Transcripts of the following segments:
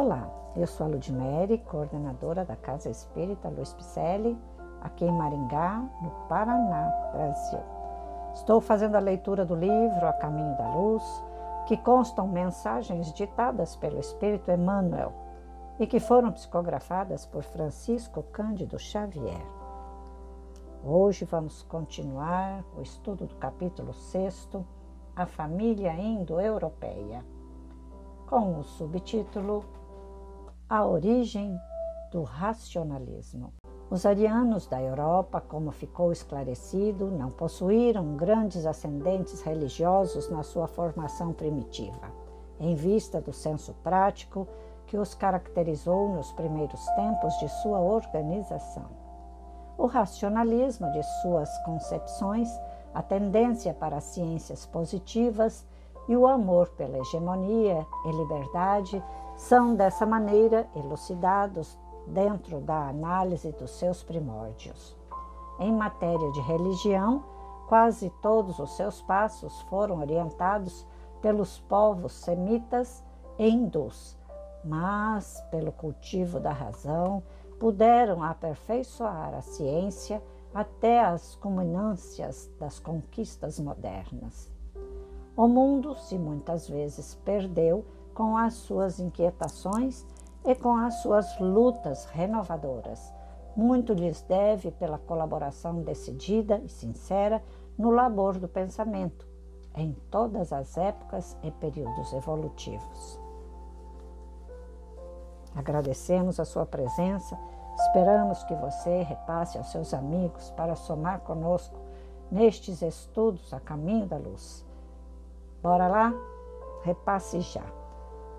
Olá, eu sou a Ludmere, coordenadora da Casa Espírita Luiz Picelli, aqui em Maringá, no Paraná, Brasil. Estou fazendo a leitura do livro A Caminho da Luz, que constam mensagens ditadas pelo Espírito Emmanuel e que foram psicografadas por Francisco Cândido Xavier. Hoje vamos continuar o estudo do capítulo 6, A Família Indo-Europeia, com o subtítulo A Origem do Racionalismo. Os arianos da Europa, como ficou esclarecido, não possuíram grandes ascendentes religiosos na sua formação primitiva, em vista do senso prático que os caracterizou nos primeiros tempos de sua organização. O racionalismo de suas concepções, a tendência para as ciências positivas e o amor pela hegemonia e liberdade são, dessa maneira, elucidados dentro da análise dos seus primórdios. Em matéria de religião, quase todos os seus passos foram orientados pelos povos semitas e hindus, mas, pelo cultivo da razão, puderam aperfeiçoar a ciência até as culminâncias das conquistas modernas. O mundo se muitas vezes perdeu com as suas inquietações e com as suas lutas renovadoras. Muito lhes deve pela colaboração decidida e sincera no labor do pensamento, em todas as épocas e períodos evolutivos. Agradecemos a sua presença, esperamos que você repasse aos seus amigos para somar conosco nestes estudos a caminho da luz. Bora lá? Repasse já.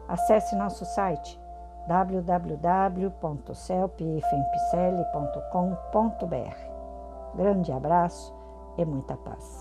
Acesse nosso site www.celpifempicele.com.br. Grande abraço e muita paz.